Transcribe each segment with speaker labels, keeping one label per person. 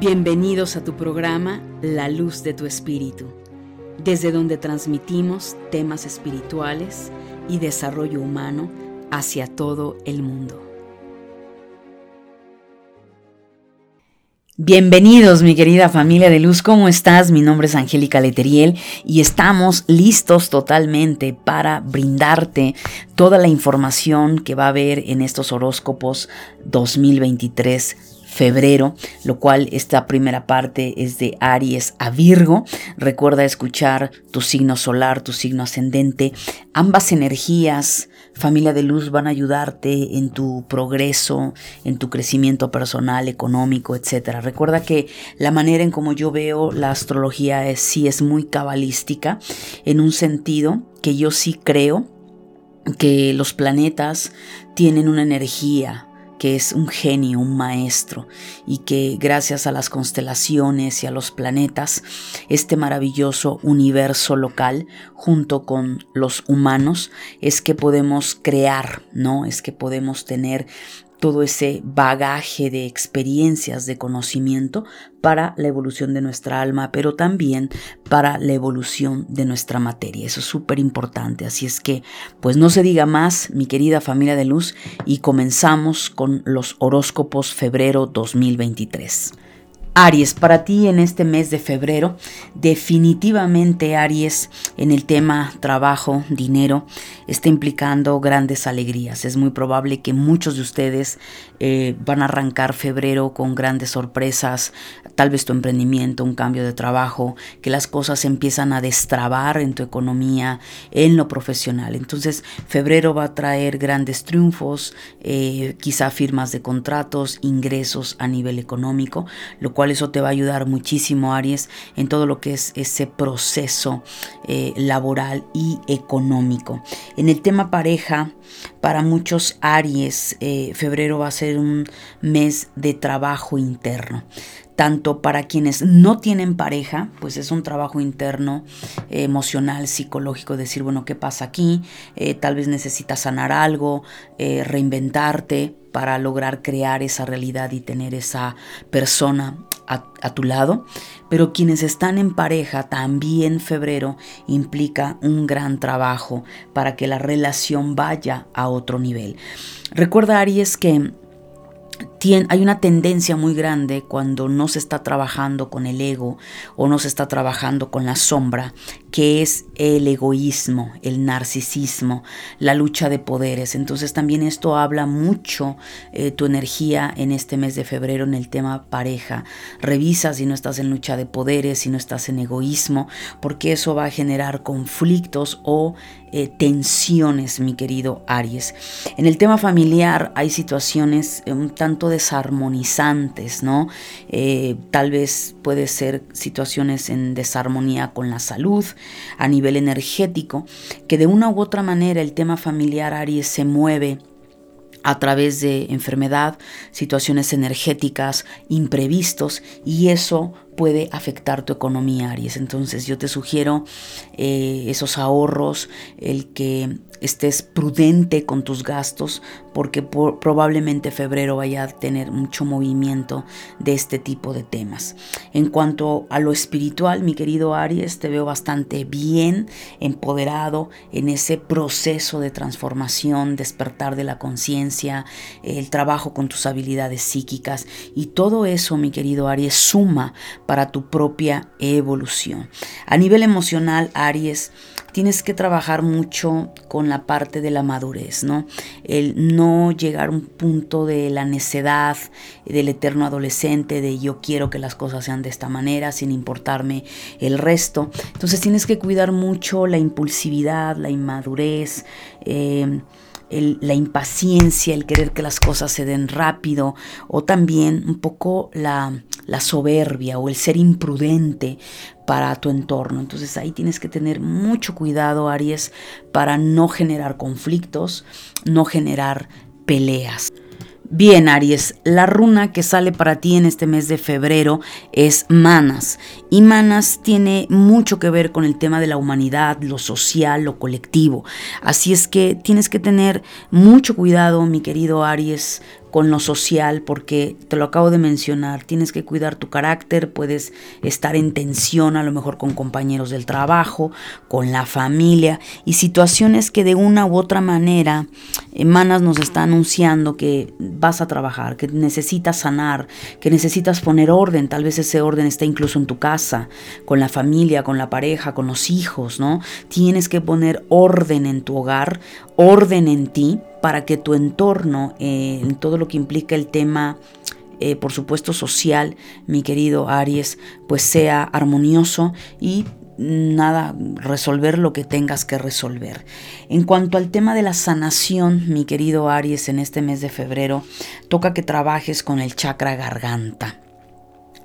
Speaker 1: Bienvenidos a tu programa La Luz de tu Espíritu, desde donde transmitimos temas espirituales y desarrollo humano hacia todo el mundo. Bienvenidos mi querida familia de luz, ¿cómo estás? Mi nombre es Angélica Leteriel y estamos listos totalmente para brindarte toda la información que va a haber en estos horóscopos 2023 febrero, lo cual esta primera parte es de Aries a Virgo. Recuerda escuchar tu signo solar, tu signo ascendente. Ambas energías, familia de luz, van a ayudarte en tu progreso, en tu crecimiento personal, económico, etc. Recuerda que la manera en como yo veo la astrología es, sí es muy cabalística, en un sentido que yo sí creo que los planetas tienen una energía que es un genio, un maestro, y que gracias a las constelaciones y a los planetas, este maravilloso universo local, junto con los humanos, es que podemos crear, ¿no? Es que podemos tener todo ese bagaje de experiencias, de conocimiento para la evolución de nuestra alma, pero también para la evolución de nuestra materia. Eso es súper importante. Así es que, pues no se diga más, mi querida familia de luz, y comenzamos con los horóscopos febrero 2023. Aries, para ti en este mes de febrero, definitivamente Aries en el tema trabajo, dinero, está implicando grandes alegrías. Es muy probable que muchos de ustedes eh, van a arrancar febrero con grandes sorpresas, tal vez tu emprendimiento, un cambio de trabajo, que las cosas empiezan a destrabar en tu economía, en lo profesional. Entonces, febrero va a traer grandes triunfos, eh, quizá firmas de contratos, ingresos a nivel económico, lo cual eso te va a ayudar muchísimo, Aries, en todo lo que es ese proceso eh, laboral y económico. En el tema pareja, para muchos Aries, eh, febrero va a ser un mes de trabajo interno tanto para quienes no tienen pareja, pues es un trabajo interno, emocional, psicológico, decir, bueno, ¿qué pasa aquí? Eh, tal vez necesitas sanar algo, reinventarte para lograr crear esa realidad y tener esa persona a, tu lado, pero quienes están en pareja, también febrero implica un gran trabajo para que la relación vaya a otro nivel. Recuerda, Aries, que hay una tendencia muy grande cuando no se está trabajando con el ego o no se está trabajando con la sombra, que es el egoísmo, el narcisismo, la lucha de poderes. Entonces también esto habla mucho eh, tu energía en este mes de febrero en el tema pareja. Revisa si no estás en lucha de poderes, si no estás en egoísmo, porque eso va a generar conflictos o eh, tensiones, mi querido Aries. En el tema familiar hay situaciones eh, un tanto desarmonizantes, ¿no? Eh, tal vez puede ser situaciones en desarmonía con la salud, a nivel energético, que de una u otra manera el tema familiar Aries se mueve a través de enfermedad, situaciones energéticas, imprevistos, y eso puede afectar tu economía, Aries. Entonces yo te sugiero eh, esos ahorros, el que estés prudente con tus gastos, porque probablemente febrero vaya a tener mucho movimiento de este tipo de temas. En cuanto a lo espiritual, mi querido Aries, te veo bastante bien, empoderado en ese proceso de transformación, despertar de la conciencia, el trabajo con tus habilidades psíquicas y todo eso, mi querido Aries, suma para tu propia evolución. A nivel emocional, Aries, tienes que trabajar mucho con la parte de la madurez, ¿no? El no llegar a un punto de la necedad, del eterno adolescente, de yo quiero que las cosas sean de esta manera, sin importarme el resto. Entonces tienes que cuidar mucho la impulsividad, la inmadurez. Eh, la impaciencia, el querer que las cosas se den rápido, o también un poco la soberbia o el ser imprudente para tu entorno. Entonces ahí tienes que tener mucho cuidado, Aries, para no generar conflictos, no generar peleas. Bien, Aries, la runa que sale para ti en este mes de febrero es Manas. Y Manas tiene mucho que ver con el tema de la humanidad, lo social, lo colectivo. Así es que tienes que tener mucho cuidado, mi querido Aries, con lo social, porque te lo acabo de mencionar, tienes que cuidar tu carácter, puedes estar en tensión a lo mejor con compañeros del trabajo, con la familia y situaciones que de una u otra manera Manas nos está anunciando que vas a trabajar, que necesitas sanar, que necesitas poner orden, tal vez ese orden está incluso en tu casa, con la familia, con la pareja, con los hijos, ¿no? Tienes que poner orden en tu hogar, orden en ti, para que tu entorno, eh, en todo lo que implica el tema eh, por supuesto social, mi querido Aries, pues sea armonioso y nada, resolver lo que tengas que resolver. En cuanto al tema de la sanación, mi querido Aries, en este mes de febrero, toca que trabajes con el chakra garganta.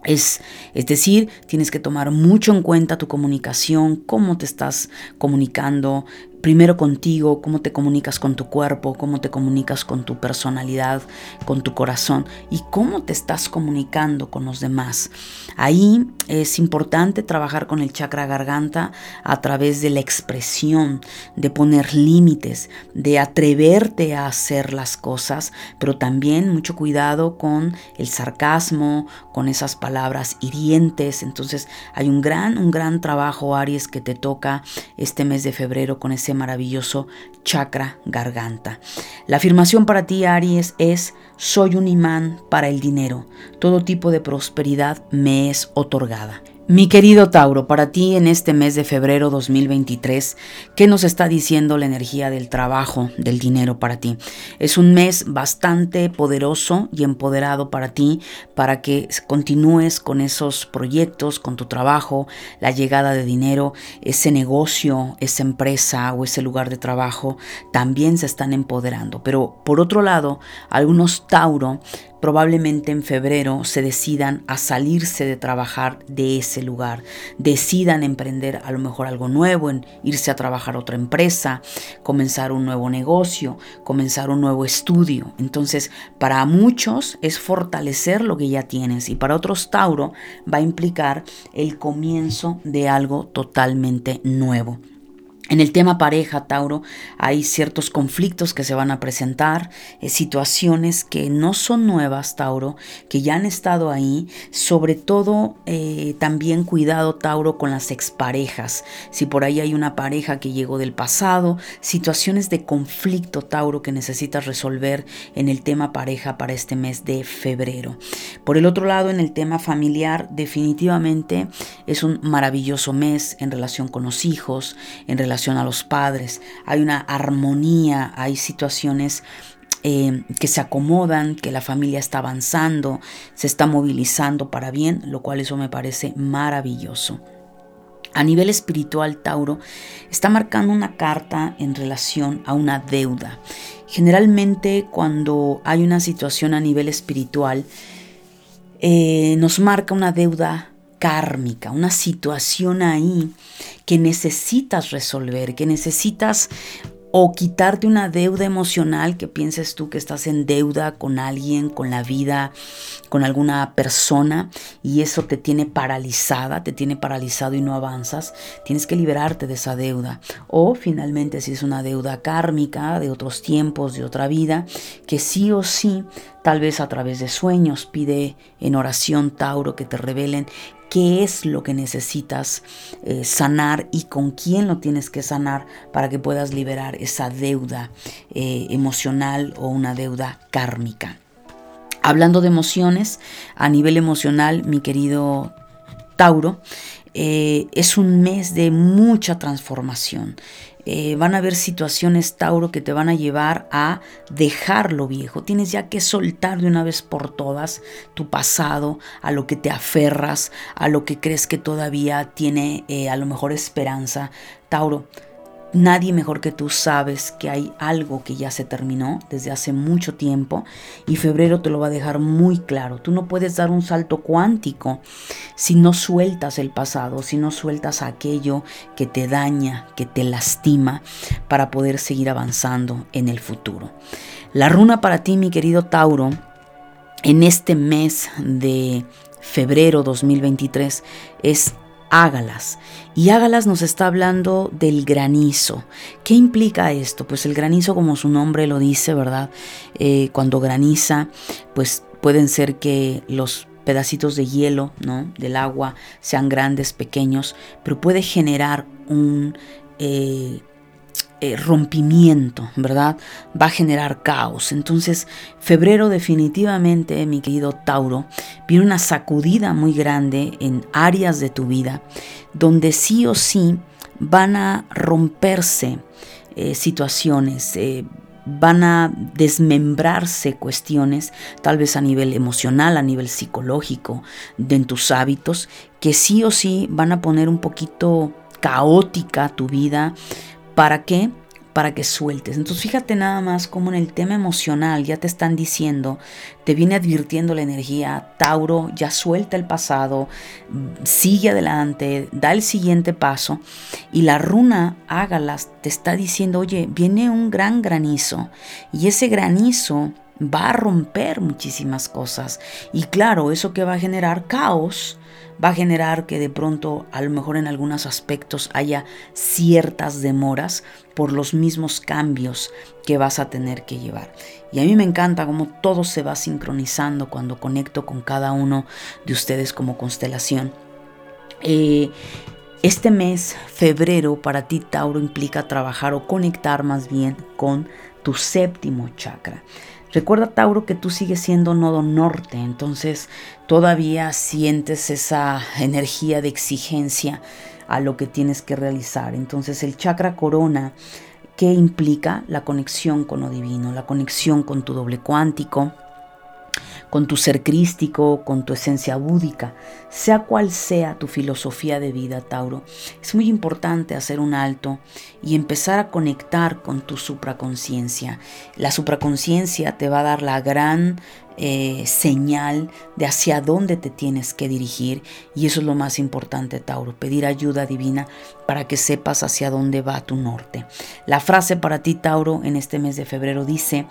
Speaker 1: Es, es, decir, tienes que tomar mucho en cuenta tu comunicación, cómo te estás comunicando, primero contigo, cómo te comunicas con tu cuerpo, cómo te comunicas con tu personalidad, con tu corazón y cómo te estás comunicando con los demás. Ahí es importante trabajar con el chakra garganta a través de la expresión, de poner límites, de atreverte a hacer las cosas, pero también mucho cuidado con el sarcasmo, con esas palabras hirientes. Entonces hay un gran, un gran trabajo, Aries, que te toca este mes de febrero con ese maravilloso chakra garganta. La afirmación para ti, Aries, es soy un imán para el dinero. Todo tipo de prosperidad me es otorgada. Mi querido Tauro, para ti en este mes de febrero 2023, ¿qué nos está diciendo la energía del trabajo, del dinero para ti? Es un mes bastante poderoso y empoderado para ti, para que continúes con esos proyectos, con tu trabajo, la llegada de dinero, ese negocio, esa empresa o ese lugar de trabajo, también se están empoderando. Pero por otro lado, algunos Tauro probablemente en febrero se decidan a salirse de trabajar de ese lugar, decidan emprender a lo mejor algo nuevo, en irse a trabajar otra empresa, comenzar un nuevo negocio, comenzar un nuevo estudio. Entonces, para muchos es fortalecer lo que ya tienes y para otros Tauro va a implicar el comienzo de algo totalmente nuevo. En el tema pareja, Tauro, hay ciertos conflictos que se van a presentar, eh, situaciones que no son nuevas, Tauro, que ya han estado ahí. Sobre todo, eh, también cuidado, Tauro, con las exparejas. Si por ahí hay una pareja que llegó del pasado, situaciones de conflicto, Tauro, que necesitas resolver en el tema pareja para este mes de febrero. Por el otro lado, en el tema familiar, definitivamente es un maravilloso mes en relación con los hijos, en relación a los padres, hay una armonía, hay situaciones eh, que se acomodan, que la familia está avanzando, se está movilizando para bien, lo cual eso me parece maravilloso. A nivel espiritual, Tauro está marcando una carta en relación a una deuda. Generalmente cuando hay una situación a nivel espiritual, eh, nos marca una deuda kármica, una situación ahí que necesitas resolver, que necesitas o quitarte una deuda emocional que pienses tú que estás en deuda con alguien, con la vida, con alguna persona y eso te tiene paralizada, te tiene paralizado y no avanzas, tienes que liberarte de esa deuda. O finalmente si es una deuda kármica de otros tiempos, de otra vida, que sí o sí, tal vez a través de sueños, pide en oración Tauro que te revelen qué es lo que necesitas eh, sanar y con quién lo tienes que sanar para que puedas liberar esa deuda eh, emocional o una deuda kármica. Hablando de emociones, a nivel emocional, mi querido Tauro, eh, es un mes de mucha transformación. Eh, van a haber situaciones, Tauro, que te van a llevar a dejar lo viejo. Tienes ya que soltar de una vez por todas tu pasado, a lo que te aferras, a lo que crees que todavía tiene eh, a lo mejor esperanza. Tauro, Nadie mejor que tú sabes que hay algo que ya se terminó desde hace mucho tiempo y febrero te lo va a dejar muy claro. Tú no puedes dar un salto cuántico si no sueltas el pasado, si no sueltas aquello que te daña, que te lastima para poder seguir avanzando en el futuro. La runa para ti, mi querido Tauro, en este mes de febrero 2023 es Ágalas. Y Ágalas nos está hablando del granizo. ¿Qué implica esto? Pues el granizo, como su nombre lo dice, ¿verdad? Eh, cuando graniza, pues pueden ser que los pedacitos de hielo, ¿no? Del agua sean grandes, pequeños, pero puede generar un eh, eh, rompimiento, ¿verdad? Va a generar caos. Entonces, febrero definitivamente, mi querido Tauro, viene una sacudida muy grande en áreas de tu vida donde sí o sí van a romperse eh, situaciones, eh, van a desmembrarse cuestiones, tal vez a nivel emocional, a nivel psicológico, de tus hábitos, que sí o sí van a poner un poquito caótica tu vida, ¿Para qué? Para que sueltes. Entonces fíjate nada más como en el tema emocional ya te están diciendo, te viene advirtiendo la energía, Tauro, ya suelta el pasado, sigue adelante, da el siguiente paso. Y la runa Ágalas te está diciendo, oye, viene un gran granizo y ese granizo va a romper muchísimas cosas. Y claro, eso que va a generar caos va a generar que de pronto a lo mejor en algunos aspectos haya ciertas demoras por los mismos cambios que vas a tener que llevar. Y a mí me encanta cómo todo se va sincronizando cuando conecto con cada uno de ustedes como constelación. Eh, este mes, febrero, para ti, Tauro, implica trabajar o conectar más bien con tu séptimo chakra. Recuerda, Tauro, que tú sigues siendo nodo norte, entonces todavía sientes esa energía de exigencia a lo que tienes que realizar. Entonces el chakra corona, ¿qué implica? La conexión con lo divino, la conexión con tu doble cuántico, con tu ser crístico, con tu esencia búdica, sea cual sea tu filosofía de vida, Tauro. Es muy importante hacer un alto y empezar a conectar con tu supraconciencia. La supraconciencia te va a dar la gran eh, señal de hacia dónde te tienes que dirigir y eso es lo más importante, Tauro, pedir ayuda divina para que sepas hacia dónde va tu norte. La frase para ti, Tauro, en este mes de febrero dice,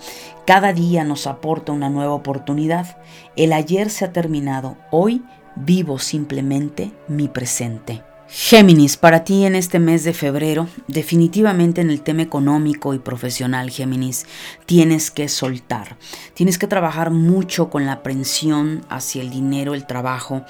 Speaker 1: cada día nos aporta una nueva oportunidad, el ayer se ha terminado, hoy vivo simplemente mi presente. Géminis, para ti en este mes de febrero, definitivamente en el tema económico y profesional, Géminis, tienes que soltar. Tienes que trabajar mucho con la aprensión hacia el dinero, el trabajo.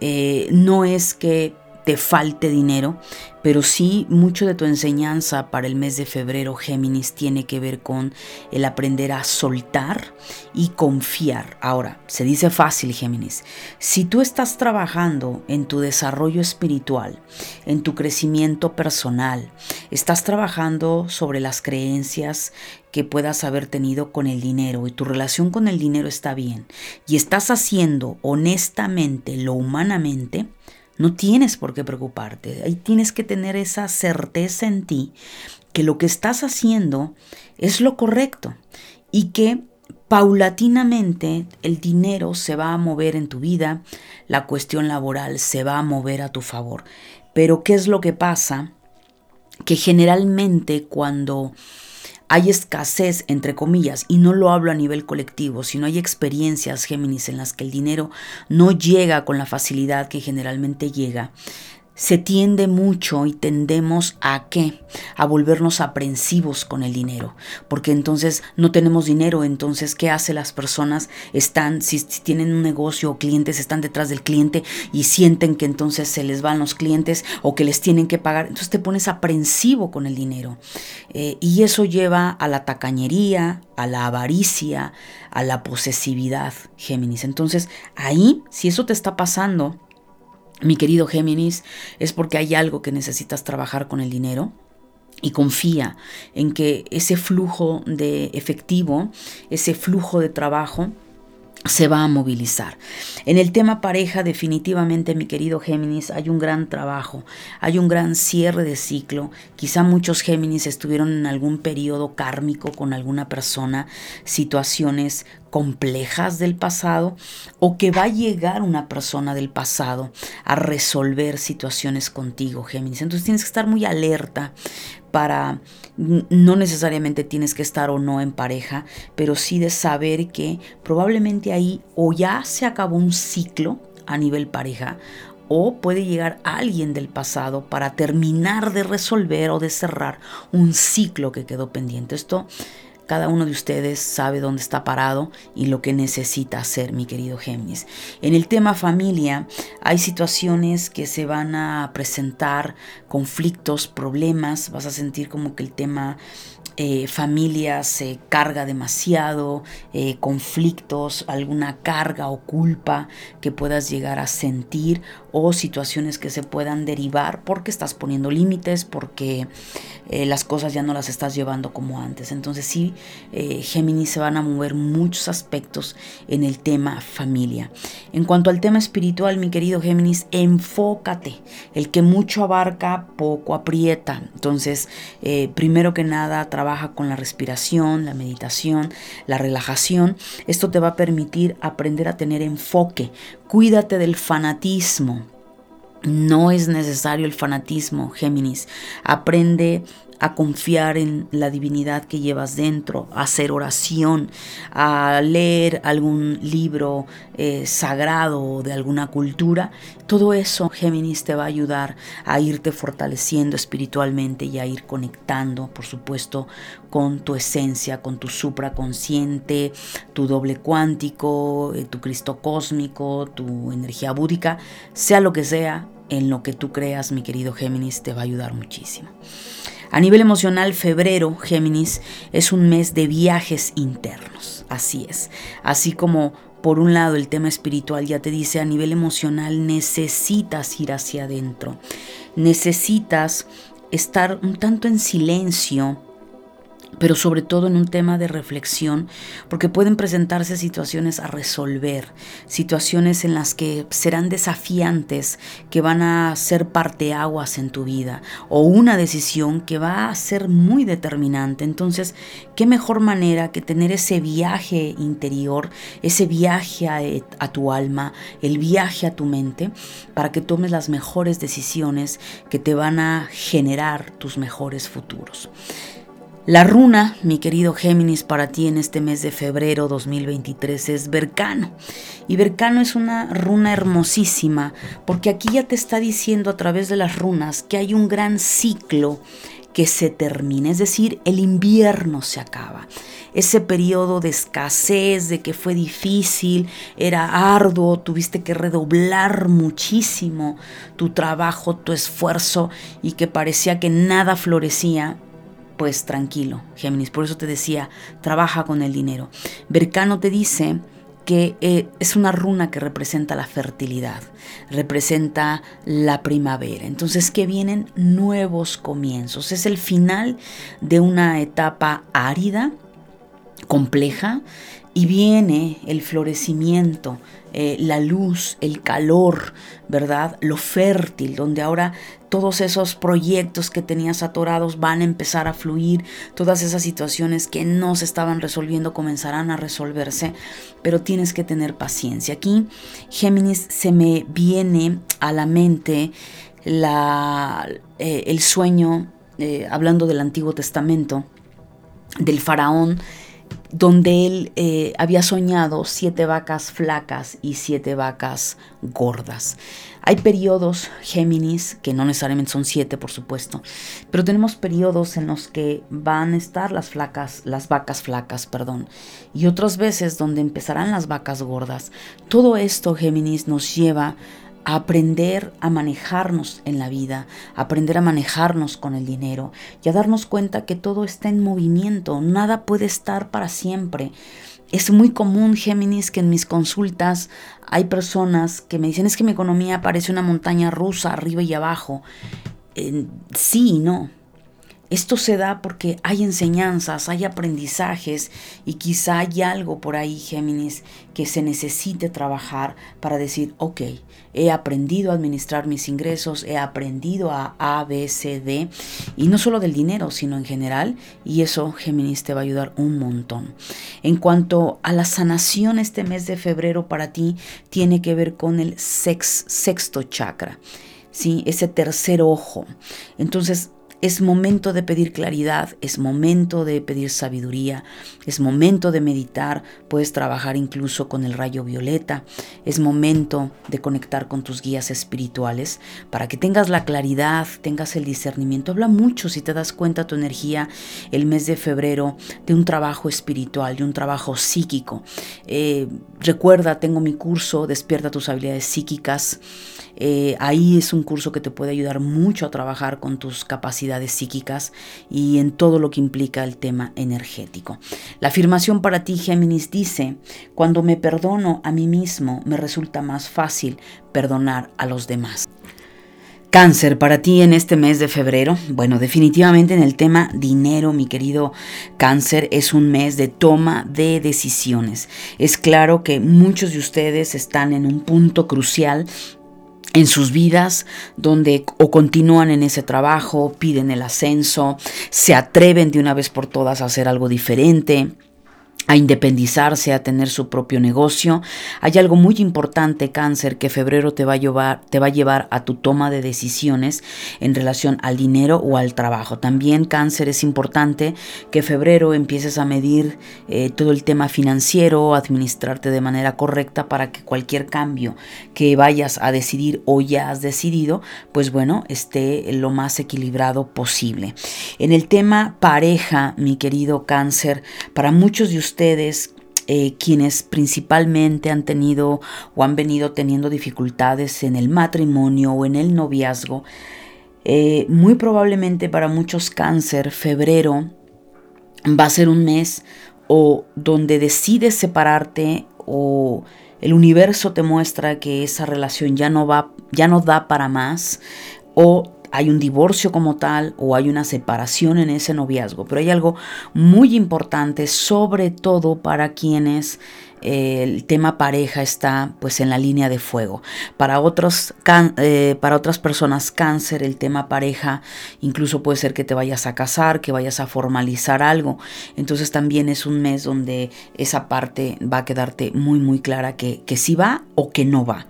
Speaker 1: Eh, no es que te falte dinero, pero sí mucho de tu enseñanza para el mes de febrero, Géminis, tiene que ver con el aprender a soltar y confiar. Ahora, se dice fácil, Géminis. Si tú estás trabajando en tu desarrollo espiritual, en tu crecimiento personal, estás trabajando sobre las creencias que puedas haber tenido con el dinero y tu relación con el dinero está bien y estás haciendo honestamente lo humanamente, no tienes por qué preocuparte. Ahí tienes que tener esa certeza en ti que lo que estás haciendo es lo correcto y que paulatinamente el dinero se va a mover en tu vida, la cuestión laboral se va a mover a tu favor. Pero ¿qué es lo que pasa? Que generalmente cuando hay escasez, entre comillas, y no lo hablo a nivel colectivo, sino hay experiencias, Géminis, en las que el dinero no llega con la facilidad que generalmente llega se tiende mucho y tendemos a qué? A volvernos aprensivos con el dinero, porque entonces no tenemos dinero, entonces ¿qué hace las personas? Están, si, tienen un negocio o clientes, están detrás del cliente y sienten que entonces se les van los clientes o que les tienen que pagar, entonces te pones aprensivo con el dinero. Eh, y eso lleva a la tacañería, a la avaricia, a la posesividad, Géminis. Entonces ahí, si eso te está pasando, mi querido Géminis, es porque hay algo que necesitas trabajar con el dinero. Y confía en que ese flujo de efectivo, ese flujo de trabajo, se va a movilizar. En el tema pareja, definitivamente, mi querido Géminis, hay un gran trabajo, hay un gran cierre de ciclo. Quizá muchos Géminis estuvieron en algún periodo kármico con alguna persona, situaciones complejas del pasado o que va a llegar una persona del pasado a resolver situaciones contigo, Géminis. Entonces tienes que estar muy alerta para, no necesariamente tienes que estar o no en pareja, pero sí de saber que probablemente ahí o ya se acabó un ciclo a nivel pareja o puede llegar alguien del pasado para terminar de resolver o de cerrar un ciclo que quedó pendiente. Esto cada uno de ustedes sabe dónde está parado y lo que necesita hacer, mi querido Géminis. En el tema familia hay situaciones que se van a presentar, conflictos, problemas, vas a sentir como que el tema eh, familia se carga demasiado, eh, conflictos, alguna carga o culpa que puedas llegar a sentir o situaciones que se puedan derivar porque estás poniendo límites, porque eh, las cosas ya no las estás llevando como antes. Entonces sí, Géminis se van a mover muchos aspectos en el tema familia. En cuanto al tema espiritual, mi querido Géminis, enfócate. El que mucho abarca, poco aprieta. Entonces, primero que nada, trabaja trabaja con la respiración, la meditación, la relajación. Esto te va a permitir aprender a tener enfoque. Cuídate del fanatismo. No es necesario el fanatismo, Géminis. Aprende a confiar en la divinidad que llevas dentro, a hacer oración, a leer algún libro eh, sagrado de alguna cultura. Todo eso, Géminis, te va a ayudar a irte fortaleciendo espiritualmente y a ir conectando, por supuesto, con tu esencia, con tu supraconsciente, tu doble cuántico, eh, tu Cristo cósmico, tu energía búdica, sea lo que sea, en lo que tú creas, mi querido Géminis, te va a ayudar muchísimo. A nivel emocional, febrero, Géminis, es un mes de viajes internos. Así es. Así como por un lado el tema espiritual ya te dice a nivel emocional necesitas ir hacia adentro. Necesitas estar un tanto en silencio pero sobre todo en un tema de reflexión, porque pueden presentarse situaciones a resolver, situaciones en las que serán desafiantes, que van a ser parteaguas en tu vida, o una decisión que va a ser muy determinante. Entonces, ¿qué mejor manera que tener ese viaje interior, ese viaje a, a tu alma, el viaje a tu mente, para que tomes las mejores decisiones que te van a generar tus mejores futuros? La runa, mi querido Géminis, para ti en este mes de febrero 2023 es Bercano. Y Bercano es una runa hermosísima porque aquí ya te está diciendo a través de las runas que hay un gran ciclo que se termina, es decir, el invierno se acaba. Ese periodo de escasez, de que fue difícil, era arduo, tuviste que redoblar muchísimo tu trabajo, tu esfuerzo y que parecía que nada florecía, pues tranquilo, Géminis. Por eso te decía, trabaja con el dinero. Bercano te dice que eh, es una runa que representa la fertilidad, representa la primavera. Entonces que vienen nuevos comienzos. Es el final de una etapa árida, compleja, y viene el florecimiento, eh, la luz, el calor, ¿verdad? Lo fértil, donde ahora todos esos proyectos que tenías atorados van a empezar a fluir, todas esas situaciones que no se estaban resolviendo comenzarán a resolverse, pero tienes que tener paciencia. Aquí, Géminis, se me viene a la mente la, eh, el sueño, eh, hablando del Antiguo Testamento, del faraón donde él eh, había soñado siete vacas flacas y siete vacas gordas. Hay periodos Géminis, que no necesariamente son siete, por supuesto, pero tenemos periodos en los que van a estar las flacas, las vacas flacas, perdón, y otras veces donde empezarán las vacas gordas. Todo esto, Géminis, nos lleva aprender a manejarnos en la vida, aprender a manejarnos con el dinero y a darnos cuenta que todo está en movimiento, nada puede estar para siempre. Es muy común, Géminis, que en mis consultas hay personas que me dicen es que mi economía parece una montaña rusa arriba y abajo. sí y no. Esto se da porque hay enseñanzas, hay aprendizajes y quizá hay algo por ahí, Géminis, que se necesite trabajar para decir, ok, he aprendido a administrar mis ingresos, he aprendido a A, B, C, D, y no solo del dinero, sino en general, y eso, Géminis, te va a ayudar un montón. En cuanto a la sanación este mes de febrero para ti, tiene que ver con el sexto chakra. ¿sí? ese tercer ojo. Entonces, es momento de pedir claridad, es momento de pedir sabiduría, es momento de meditar, puedes trabajar incluso con el rayo violeta, es momento de conectar con tus guías espirituales para que tengas la claridad, tengas el discernimiento. Habla mucho, si te das cuenta, tu energía el mes de febrero de un trabajo espiritual, de un trabajo psíquico. Eh, recuerda, tengo mi curso, Despierta tus habilidades psíquicas. Eh, ahí es un curso que te puede ayudar mucho a trabajar con tus capacidades psíquicas y en todo lo que implica el tema energético. La afirmación para ti, Géminis, dice, cuando me perdono a mí mismo, me resulta más fácil perdonar a los demás. Cáncer, para ti en este mes de febrero, bueno, definitivamente en el tema dinero, mi querido cáncer, es un mes de toma de decisiones. Es claro que muchos de ustedes están en un punto crucial en sus vidas, donde o continúan en ese trabajo, piden el ascenso, se atreven de una vez por todas a hacer algo diferente a independizarse, a tener su propio negocio. Hay algo muy importante, cáncer, que febrero te va a llevar, te va a, llevar a tu toma de decisiones en relación al dinero o al trabajo. También, cáncer, es importante que febrero empieces a medir eh, todo el tema financiero, administrarte de manera correcta para que cualquier cambio que vayas a decidir o ya has decidido, pues bueno, esté lo más equilibrado posible. En el tema pareja, mi querido cáncer, para muchos de ustedes, ustedes eh, quienes principalmente han tenido o han venido teniendo dificultades en el matrimonio o en el noviazgo, eh, muy probablemente para muchos cáncer, febrero va a ser un mes o donde decides separarte o el universo te muestra que esa relación ya no va, ya no da para más o hay un divorcio como tal o hay una separación en ese noviazgo, pero hay algo muy importante, sobre todo para quienes el tema pareja está pues en la línea de fuego. Para, otros, eh, para otras personas cáncer, el tema pareja incluso puede ser que te vayas a casar, que vayas a formalizar algo. Entonces también es un mes donde esa parte va a quedarte muy muy clara que, que sí va o que no va.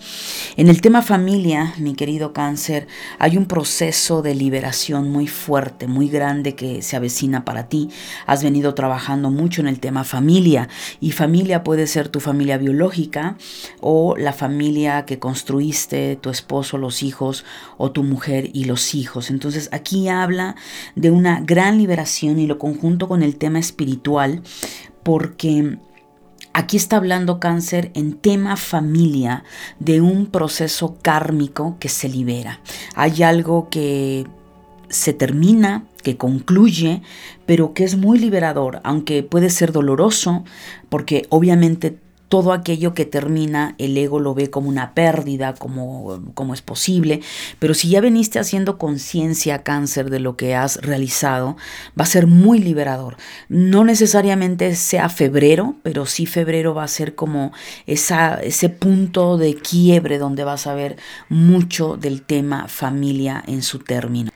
Speaker 1: En el tema familia, mi querido cáncer, hay un proceso de liberación muy fuerte, muy grande que se avecina para ti. Has venido trabajando mucho en el tema familia y familia puede tu familia biológica o la familia que construiste, tu esposo, los hijos o tu mujer y los hijos. Entonces aquí habla de una gran liberación y lo conjunto con el tema espiritual porque Aquí está hablando cáncer en tema familia de un proceso kármico que se libera. Hay algo que se termina, que concluye, pero que es muy liberador, aunque puede ser doloroso, porque obviamente todo aquello que termina, el ego lo ve como una pérdida, como, como es posible, pero si ya veniste haciendo conciencia, cáncer, de lo que has realizado, va a ser muy liberador. No necesariamente sea febrero, pero sí febrero va a ser como esa, ese punto de quiebre donde vas a ver mucho del tema familia en su término.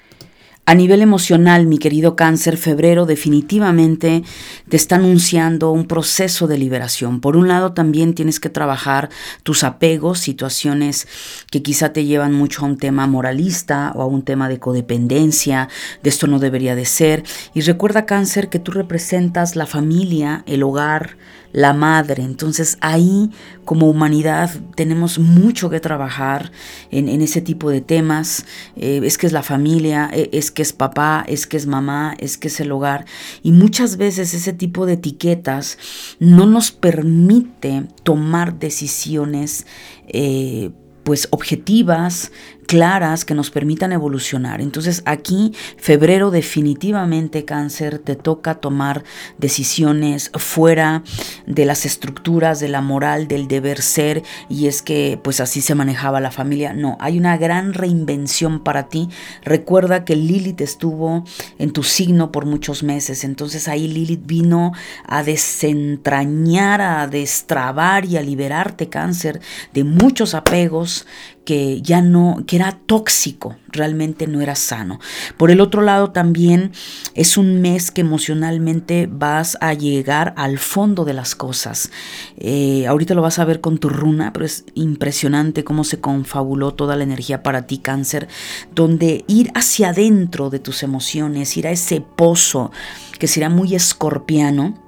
Speaker 1: A nivel emocional, mi querido cáncer, febrero definitivamente te está anunciando un proceso de liberación. Por un lado, también tienes que trabajar tus apegos, situaciones que quizá te llevan mucho a un tema moralista o a un tema de codependencia, de esto no debería de ser. Y recuerda, cáncer, que tú representas la familia, el hogar, la madre. Entonces ahí como humanidad tenemos mucho que trabajar en, ese tipo de temas. Eh, es que es la familia, e, es que es papá, es que es mamá, es que es el hogar. Y muchas veces ese tipo de etiquetas no nos permite tomar decisiones eh, pues objetivas, claras que nos permitan evolucionar. Entonces aquí, febrero definitivamente cáncer, te toca tomar decisiones fuera de las estructuras, de la moral, del deber ser, y es que pues así se manejaba la familia. No, hay una gran reinvención para ti. Recuerda que Lilith estuvo en tu signo por muchos meses, entonces ahí Lilith vino a desentrañar, a destrabar y a liberarte cáncer de muchos apegos que ya no, que era tóxico, realmente no era sano. Por el otro lado también es un mes que emocionalmente vas a llegar al fondo de las cosas. Eh, ahorita lo vas a ver con tu runa, pero es impresionante cómo se confabuló toda la energía para ti, cáncer, donde ir hacia adentro de tus emociones, ir a ese pozo que será muy escorpiano,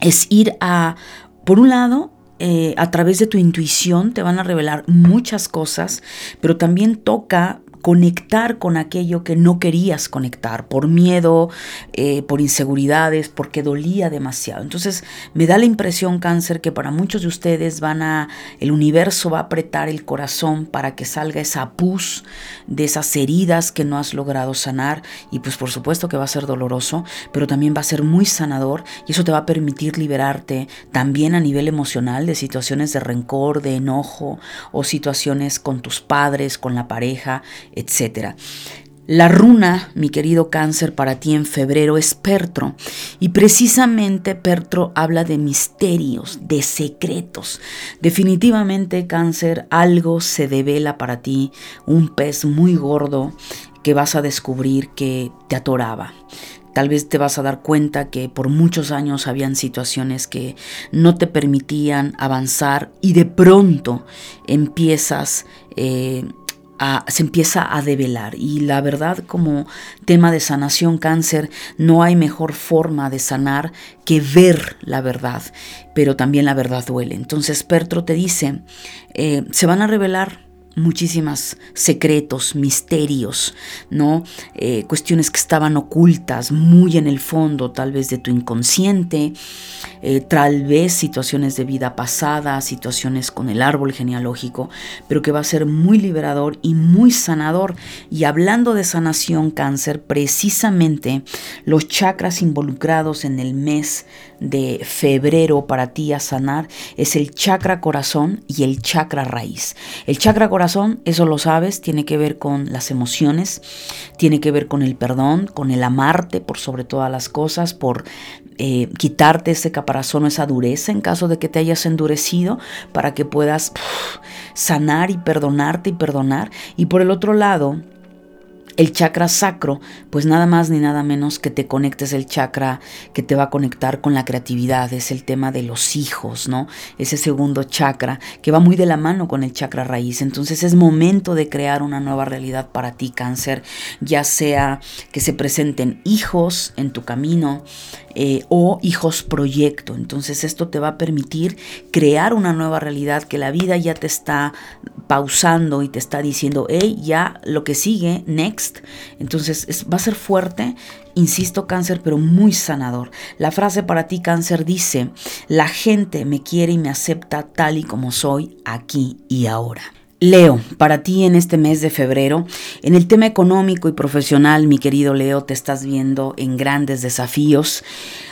Speaker 1: es ir a, por un lado, eh, a través de tu intuición te van a revelar muchas cosas, pero también toca conectar con aquello que no querías conectar, por miedo, eh, por inseguridades, porque dolía demasiado. Entonces me da la impresión, cáncer, que para muchos de ustedes van a, el universo va a apretar el corazón para que salga esa pus de esas heridas que no has logrado sanar y pues por supuesto que va a ser doloroso, pero también va a ser muy sanador y eso te va a permitir liberarte también a nivel emocional de situaciones de rencor, de enojo o situaciones con tus padres, con la pareja, etc. La runa, mi querido cáncer, para ti en febrero es Pertro. Y precisamente Pertro habla de misterios, de secretos. Definitivamente cáncer, algo se devela para ti, un pez muy gordo que vas a descubrir que te atoraba. Tal vez te vas a dar cuenta que por muchos años habían situaciones que no te permitían avanzar y de pronto empiezas eh, se empieza a develar. Y la verdad, como tema de sanación cáncer, no hay mejor forma de sanar que ver la verdad, pero también la verdad duele. Entonces Pertro te dice, eh, se van a revelar muchísimos secretos, misterios, ¿no? Eh, cuestiones que estaban ocultas muy en el fondo, tal vez de tu inconsciente, eh, tal vez situaciones de vida pasada, situaciones con el árbol genealógico, pero que va a ser muy liberador y muy sanador. Y hablando de sanación cáncer, precisamente los chakras involucrados en el mes de febrero para ti a sanar es el chakra corazón y el chakra raíz. El chakra corazón, eso lo sabes, tiene que ver con las emociones, tiene que ver con el perdón, con el amarte por sobre todas las cosas, por eh, quitarte ese caparazón o esa dureza en caso de que te hayas endurecido para que puedas sanar y perdonarte y perdonar. Y por el otro lado, el chakra sacro, pues nada más ni nada menos que te conectes el chakra que te va a conectar con la creatividad, es el tema de los hijos, ¿no? Ese segundo chakra que va muy de la mano con el chakra raíz. Entonces es momento de crear una nueva realidad para ti, cáncer, ya sea que se presenten hijos en tu camino, eh, o hijos proyecto. Entonces esto te va a permitir crear una nueva realidad que la vida ya te está pausando y te está diciendo, hey, ya lo que sigue, next. Entonces va a ser fuerte, insisto, cáncer, pero muy sanador. La frase para ti, cáncer, dice, la gente me quiere y me acepta tal y como soy aquí y ahora. Leo, para ti en este mes de febrero, en el tema económico y profesional, mi querido Leo, te estás viendo en grandes desafíos.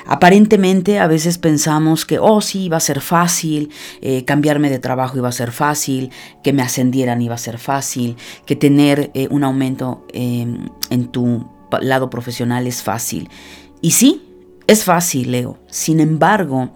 Speaker 1: Aparentemente a veces pensamos que, oh sí, iba a ser fácil, eh, cambiarme de trabajo iba a ser fácil, que me ascendieran iba a ser fácil, que tener eh, un aumento em, en tu lado profesional es fácil. Y sí, es fácil, Leo. Sin embargo,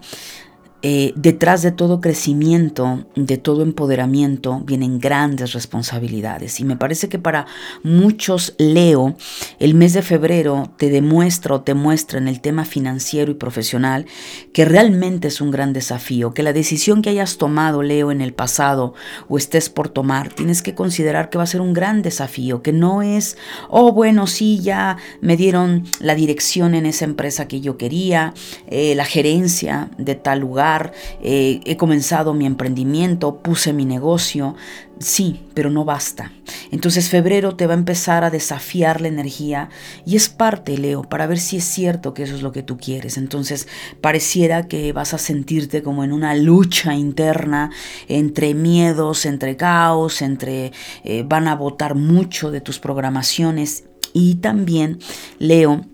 Speaker 1: eh, detrás de todo crecimiento, de todo empoderamiento, vienen grandes responsabilidades. Y me parece que para muchos Leo, el mes de febrero te demuestra o te muestra en el tema financiero y profesional que realmente es un gran desafío, que la decisión que hayas tomado, Leo, en el pasado o estés por tomar, tienes que considerar que va a ser un gran desafío, que no es, oh, bueno, sí, ya me dieron la dirección en esa empresa que yo quería, eh, la gerencia de tal lugar, eh, he comenzado mi emprendimiento, puse mi negocio, sí, pero no basta. Entonces febrero te va a empezar a desafiar la energía y es parte, Leo, para ver si es cierto que eso es lo que tú quieres. Entonces pareciera que vas a sentirte como en una lucha interna entre miedos, entre caos, entre eh, van a votar mucho de tus programaciones y también, Leo,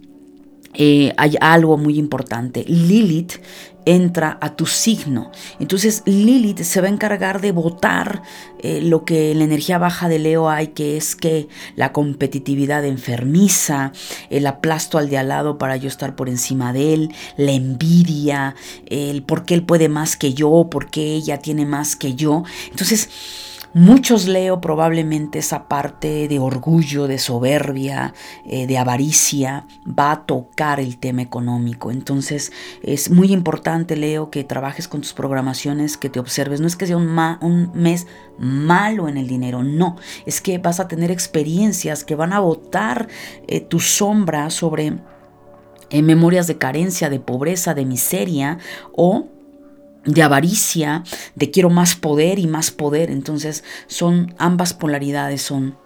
Speaker 1: eh, hay algo muy importante. Lilith entra a tu signo. Entonces Lilith se va a encargar de votar eh, lo que en la energía baja de Leo hay, que es que la competitividad enfermiza, el aplasto al de al lado para yo estar por encima de él, la envidia, el por qué él puede más que yo, por qué ella tiene más que yo. Entonces, Muchos leo probablemente esa parte de orgullo, de soberbia, eh, de avaricia, va a tocar el tema económico. Entonces es muy importante, Leo, que trabajes con tus programaciones, que te observes. No es que sea un, mes malo en el dinero, no. Es que vas a tener experiencias que van a botar eh, tu sombra sobre eh, memorias de carencia, de pobreza, de miseria o de avaricia, de quiero más poder y más poder. Entonces son ambas polaridades son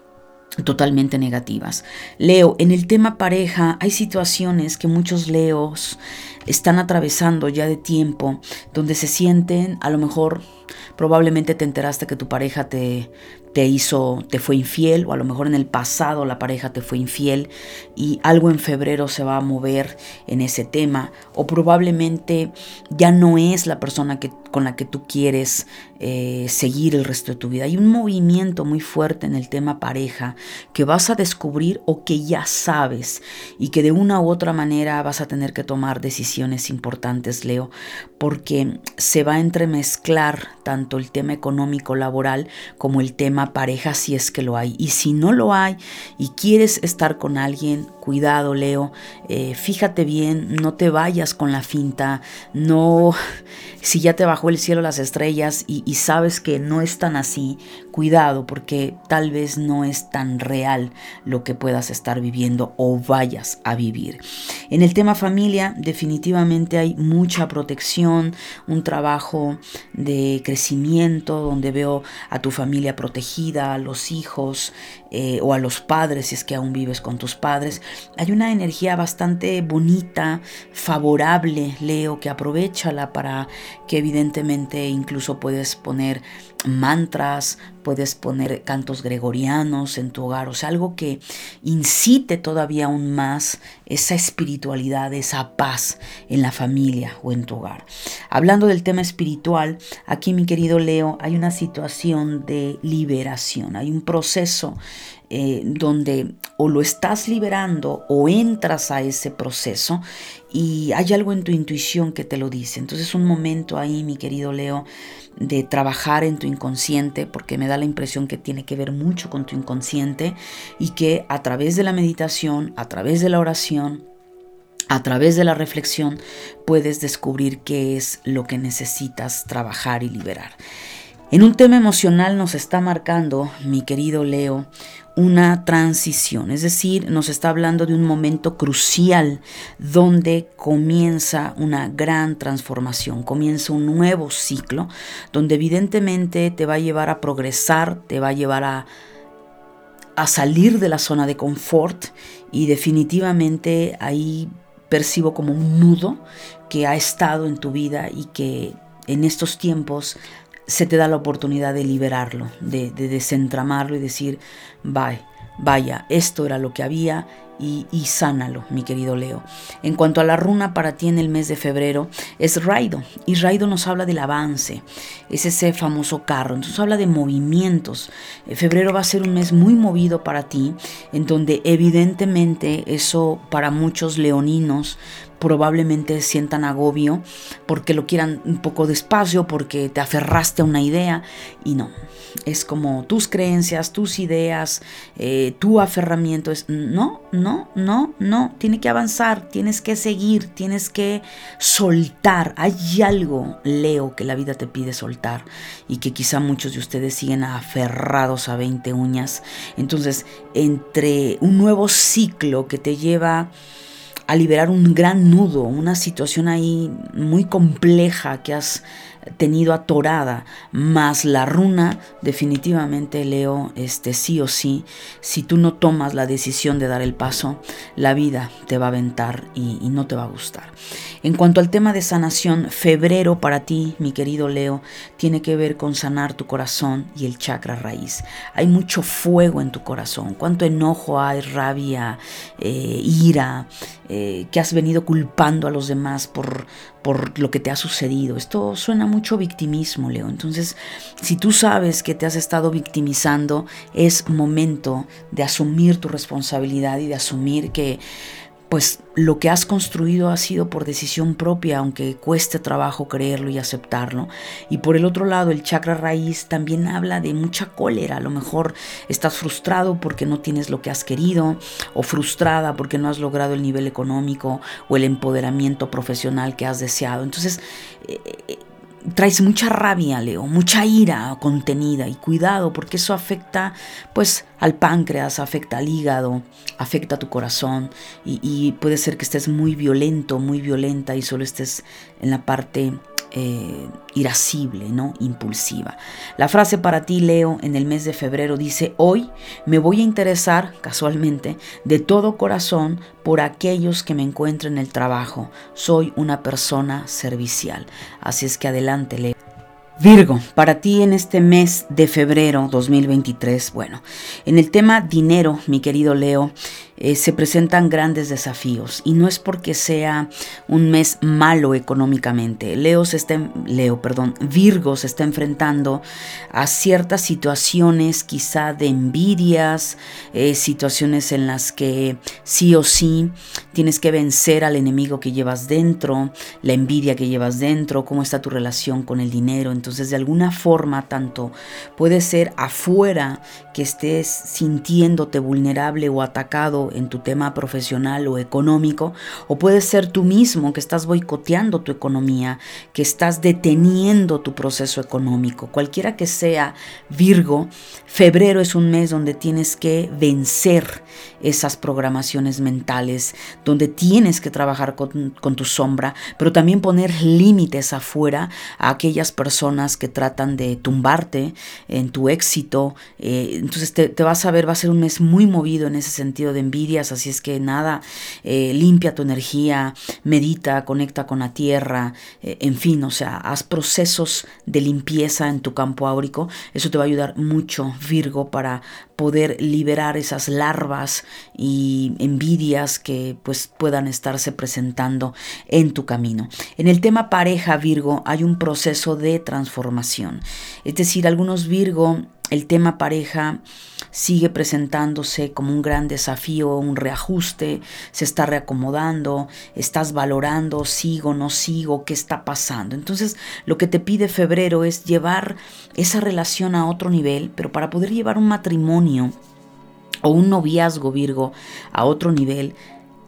Speaker 1: totalmente negativas. Leo, en el tema pareja hay situaciones que muchos leos están atravesando ya de tiempo donde se sienten a lo mejor probablemente te enteraste que tu pareja te te hizo, te fue infiel, o a lo mejor en el pasado la pareja te fue infiel y algo en febrero se va a mover en ese tema, o probablemente ya no es la persona que, con la que tú quieres eh, seguir el resto de tu vida. Hay un movimiento muy fuerte en el tema pareja que vas a descubrir o que ya sabes y que de una u otra manera vas a tener que tomar decisiones importantes, Leo, porque se va a entremezclar tanto el tema económico laboral como el tema pareja si es que lo hay. Y si no lo hay y quieres estar con alguien, cuidado Leo, eh, fíjate bien, no te vayas con la finta, no, si ya te bajó el cielo las estrellas y, sabes que no es tan así, cuidado porque tal vez no es tan real lo que puedas estar viviendo o vayas a vivir. En el tema familia definitivamente hay mucha protección, un trabajo de crecimiento donde veo a tu familia protegida a los hijos eh, o a los padres, si es que aún vives con tus padres. Hay una energía bastante bonita, favorable, Leo, que aprovechala para que evidentemente incluso puedes poner mantras, puedes poner cantos gregorianos en tu hogar, o sea, algo que incite todavía aún más esa espiritualidad, esa paz en la familia o en tu hogar. Hablando del tema espiritual, aquí mi querido Leo, hay una situación de liberación, hay un proceso eh, donde o lo estás liberando o entras a ese proceso y hay algo en tu intuición que te lo dice. Entonces un momento ahí, mi querido Leo, de trabajar en tu inconsciente, porque me da la impresión que tiene que ver mucho con tu inconsciente y que a través de la meditación, a través de la oración, a través de la reflexión, puedes descubrir qué es lo que necesitas trabajar y liberar. En un tema emocional nos está marcando, mi querido Leo, una transición, es decir, nos está hablando de un momento crucial donde comienza una gran transformación, comienza un nuevo ciclo, donde evidentemente te va a llevar a progresar, te va a llevar a, a salir de la zona de confort y definitivamente ahí percibo como un nudo que ha estado en tu vida y que en estos tiempos se te da la oportunidad de liberarlo, de, desentramarlo y decir, vaya, vaya, esto era lo que había y, sánalo, mi querido Leo. En cuanto a la runa para ti en el mes de febrero, es Raido. Y Raido nos habla del avance, es ese famoso carro. Entonces habla de movimientos. Eh, febrero va a ser un mes muy movido para ti, en donde evidentemente eso para muchos leoninos probablemente sientan agobio porque lo quieran un poco despacio, porque te aferraste a una idea y no. Es como tus creencias, tus ideas, eh, tu aferramiento es no, no, no, no. Tiene que avanzar, tienes que seguir, tienes que soltar. Hay algo, Leo, que la vida te pide soltar y que quizá muchos de ustedes siguen aferrados a 20 uñas. Entonces, entre un nuevo ciclo que te lleva a liberar un gran nudo, una situación ahí muy compleja que has tenido atorada, más la runa, definitivamente Leo, este sí o sí, si tú no tomas la decisión de dar el paso, la vida te va a aventar y, no te va a gustar. En cuanto al tema de sanación, febrero para ti, mi querido Leo, tiene que ver con sanar tu corazón y el chakra raíz. Hay mucho fuego en tu corazón, cuánto enojo hay, rabia, eh, ira, eh, que has venido culpando a los demás por, por lo que te ha sucedido. Esto suena mucho victimismo, Leo. Entonces, si tú sabes que te has estado victimizando, es momento de asumir tu responsabilidad y de asumir que pues lo que has construido ha sido por decisión propia, aunque cueste trabajo creerlo y aceptarlo. Y por el otro lado, el chakra raíz también habla de mucha cólera. A lo mejor estás frustrado porque no tienes lo que has querido o frustrada porque no has logrado el nivel económico o el empoderamiento profesional que has deseado. Entonces, eh, eh, traes mucha rabia, Leo, mucha ira contenida y cuidado porque eso afecta pues al páncreas, afecta al hígado, afecta a tu corazón y, y puede ser que estés muy violento, muy violenta y solo estés en la parte eh, irascible, ¿no? Impulsiva. La frase para ti, Leo, en el mes de febrero dice, hoy me voy a interesar, casualmente, de todo corazón por aquellos que me encuentren en el trabajo. Soy una persona servicial. Así es que adelante, Leo. Virgo, para ti en este mes de febrero 2023, bueno, en el tema dinero, mi querido Leo, eh, se presentan grandes desafíos y no es porque sea un mes malo económicamente. Leo se está, Leo, perdón, Virgo se está enfrentando a ciertas situaciones quizá de envidias, eh, situaciones en las que sí o sí tienes que vencer al enemigo que llevas dentro, la envidia que llevas dentro, cómo está tu relación con el dinero. Entonces, de alguna forma, tanto puede ser afuera que estés sintiéndote vulnerable o atacado en tu tema profesional o económico, o puede ser tú mismo que estás boicoteando tu economía, que estás deteniendo tu proceso económico. Cualquiera que sea Virgo, febrero es un mes donde tienes que vencer esas programaciones mentales, donde tienes que trabajar con, tu sombra, pero también poner límites afuera a aquellas personas que tratan de tumbarte en tu éxito. Eh, entonces te, te vas a ver, va a ser un mes muy movido en ese sentido de envidias, así es que nada, eh, limpia tu energía, medita, conecta con la tierra, eh, en fin, o sea, haz procesos de limpieza en tu campo áurico, eso te va a ayudar mucho, Virgo, para poder liberar esas larvas y envidias que pues puedan estarse presentando en tu camino. En el tema pareja Virgo hay un proceso de transformación. Es decir, algunos Virgo, el tema pareja sigue presentándose como un gran desafío, un reajuste, se está reacomodando, estás valorando, sigo, no sigo, qué está pasando. Entonces, lo que te pide febrero es llevar esa relación a otro nivel, pero para poder llevar un matrimonio o un noviazgo Virgo a otro nivel,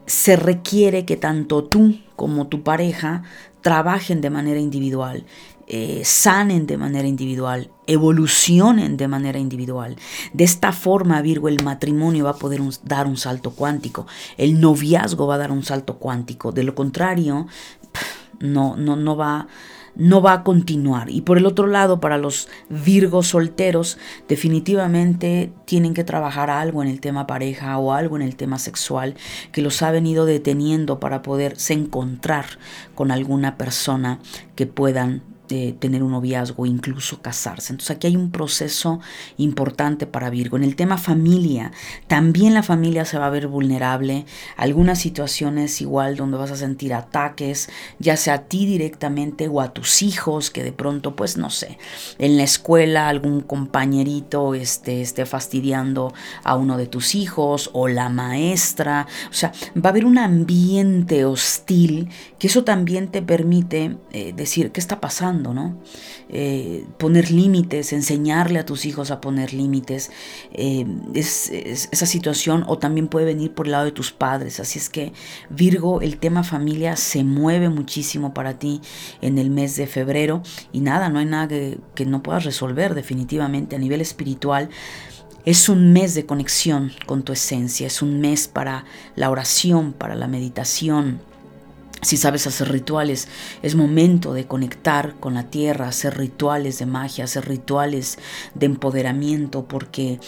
Speaker 1: se requiere que tanto tú como tu pareja trabajen de manera individual, eh, sanen de manera individual, evolucionen de manera individual. De esta forma, Virgo, el matrimonio va a poder dar un salto cuántico, el noviazgo va a dar un salto cuántico. De lo contrario, no, no, no va no va a continuar. Y por el otro lado, para los virgos solteros, definitivamente tienen que trabajar algo en el tema pareja o algo en el tema sexual que los ha venido deteniendo para poderse encontrar con alguna persona que puedan tener un noviazgo, incluso casarse. Entonces aquí hay un proceso importante para Virgo. En el tema familia, también la familia se va a ver vulnerable. Algunas situaciones igual donde vas a sentir ataques, ya sea a ti directamente o a tus hijos, que de pronto, pues no sé, en la escuela algún compañerito este, esté fastidiando a uno de tus hijos o la maestra. O sea, va a haber un ambiente hostil que eso también te permite eh, decir qué está pasando ¿no? Eh, poner límites, enseñarle a tus hijos a poner límites, eh, es, esa situación o también puede venir por el lado de tus padres. Así es que Virgo, el tema familia se mueve muchísimo para ti en el mes de febrero y nada, no hay nada que, que no puedas resolver definitivamente a nivel espiritual. Es un mes de conexión con tu esencia, es un mes para la oración, para la meditación, si sabes hacer rituales, es momento de conectar con la tierra, hacer rituales de magia, hacer rituales de empoderamiento, porque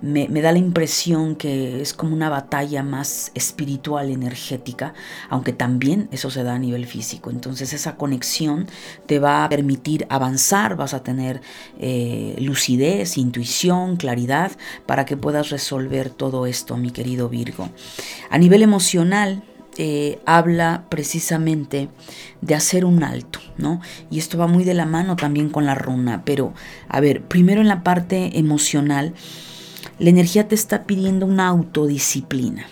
Speaker 1: me, da la impresión que es como una batalla más espiritual, energética, aunque también eso se da a nivel físico. Entonces esa conexión te va a permitir avanzar, vas a tener eh, lucidez, intuición, claridad, para que puedas resolver todo esto, mi querido Virgo. A nivel emocional, eh, habla precisamente de hacer un alto, ¿no? Y esto va muy de la mano también con la runa, pero a ver, primero en la parte emocional, la energía te está pidiendo una autodisciplina.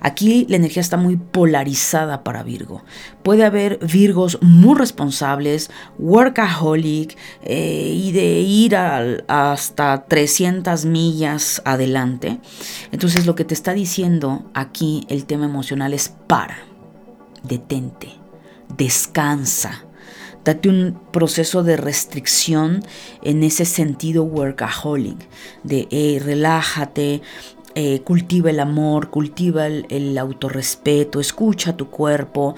Speaker 1: Aquí la energía está muy polarizada para Virgo. Puede haber Virgos muy responsables, workaholic eh, y de ir hasta 300 millas adelante. Entonces lo que te está diciendo aquí el tema emocional es para, detente, descansa. Date un proceso de restricción en ese sentido workaholic, de relájate, eh, cultiva el amor, cultiva el, el autorrespeto, escucha tu cuerpo.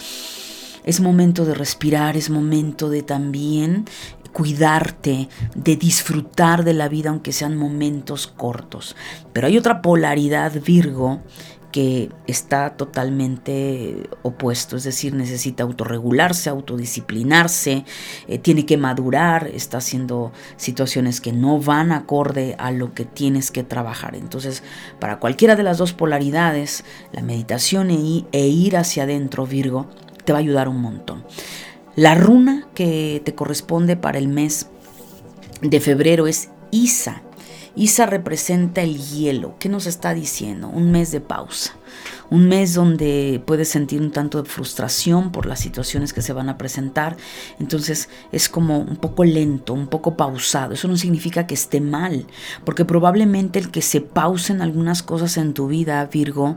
Speaker 1: Es momento de respirar, es momento de también cuidarte, de disfrutar de la vida aunque sean momentos cortos. Pero hay otra polaridad, Virgo, que está totalmente opuesto, es decir, necesita autorregularse, autodisciplinarse, eh, tiene que madurar, está haciendo situaciones que no van acorde a lo que tienes que trabajar. Entonces, para cualquiera de las dos polaridades, la meditación e, e ir hacia adentro, Virgo, te va a ayudar un montón. La runa que te corresponde para el mes de febrero es Isa. Isa representa el hielo. ¿Qué nos está diciendo? Un mes de pausa. Un mes donde puedes sentir un tanto de frustración por las situaciones que se van a presentar. Entonces es como un poco lento, un poco pausado. Eso no significa que esté mal, porque probablemente el que se pausen algunas cosas en tu vida, Virgo,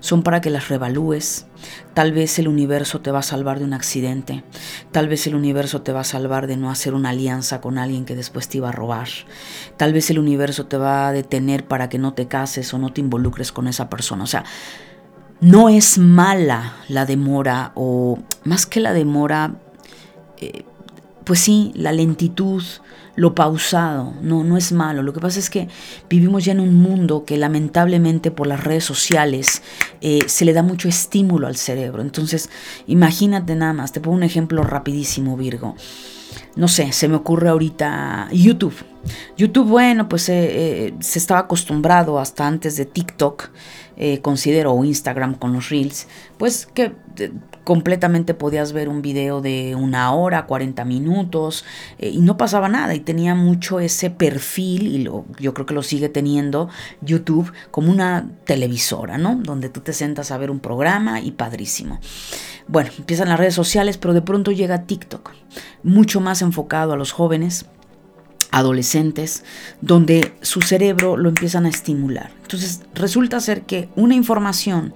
Speaker 1: son para que las revalúes, Tal vez el universo te va a salvar de un accidente. Tal vez el universo te va a salvar de no hacer una alianza con alguien que después te iba a robar. Tal vez el universo te va a detener para que no te cases o no te involucres con esa persona. O sea, no es mala la demora o más que la demora, eh, pues sí, la lentitud, lo pausado, no, no es malo. Lo que pasa es que vivimos ya en un mundo que lamentablemente por las redes sociales eh, se le da mucho estímulo al cerebro. Entonces, imagínate nada más, te pongo un ejemplo rapidísimo, Virgo. No sé, se me ocurre ahorita YouTube. YouTube, bueno, pues eh, se estaba acostumbrado hasta antes de TikTok, considero, o Instagram con los Reels, pues que completamente podías ver un video de una hora, 40 minutos, eh, y no pasaba nada, y tenía mucho ese perfil, y lo, yo creo que lo sigue teniendo YouTube, como una televisora, ¿no? Donde tú te sientas a ver un programa y padrísimo. Bueno, empiezan las redes sociales, pero de pronto llega TikTok, mucho más enfocado a los jóvenes adolescentes, donde su cerebro lo empiezan a estimular. Entonces resulta ser que una información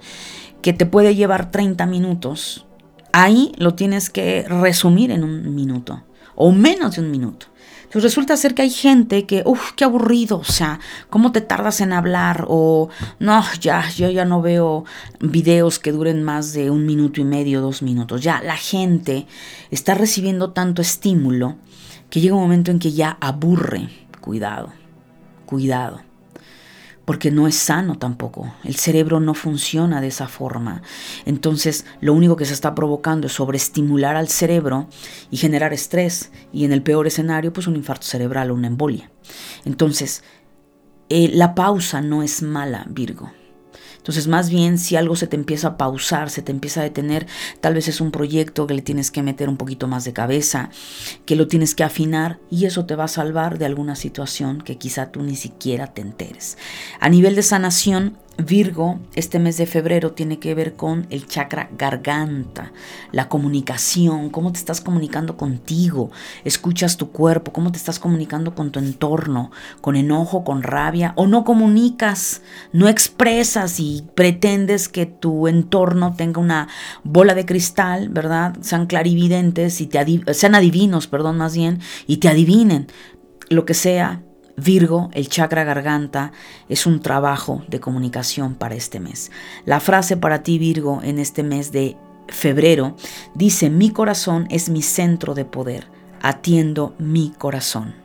Speaker 1: que te puede llevar 30 minutos, ahí lo tienes que resumir en un minuto o menos de un minuto. Entonces resulta ser que hay gente que, uff, qué aburrido, o sea, ¿cómo te tardas en hablar? O no, ya, yo ya no veo videos que duren más de un minuto y medio, dos minutos. Ya, la gente está recibiendo tanto estímulo que llega un momento en que ya aburre. Cuidado, cuidado porque no es sano tampoco. El cerebro no funciona de esa forma. Entonces, lo único que se está provocando es sobreestimular al cerebro y generar estrés. Y en el peor escenario, pues un infarto cerebral o una embolia. Entonces, eh, la pausa no es mala, Virgo. Entonces, más bien, si algo se te empieza a pausar, se te empieza a detener, tal vez es un proyecto que le tienes que meter un poquito más de cabeza, que lo tienes que afinar y eso te va a salvar de alguna situación que quizá tú ni siquiera te enteres. A nivel de sanación, Virgo, este mes de febrero tiene que ver con el chakra garganta, la comunicación, cómo te estás comunicando contigo, escuchas tu cuerpo, cómo te estás comunicando con tu entorno, con enojo, con rabia, o no comunicas, no expresas y pretendes que tu entorno tenga una bola de cristal, ¿verdad? Sean clarividentes y te sean adivinos, perdón, más bien, y te adivinen lo que sea, Virgo, el chakra garganta, es un trabajo de comunicación para este mes. La frase para ti, Virgo, en este mes de febrero, dice, mi corazón es mi centro de poder, atiendo mi corazón.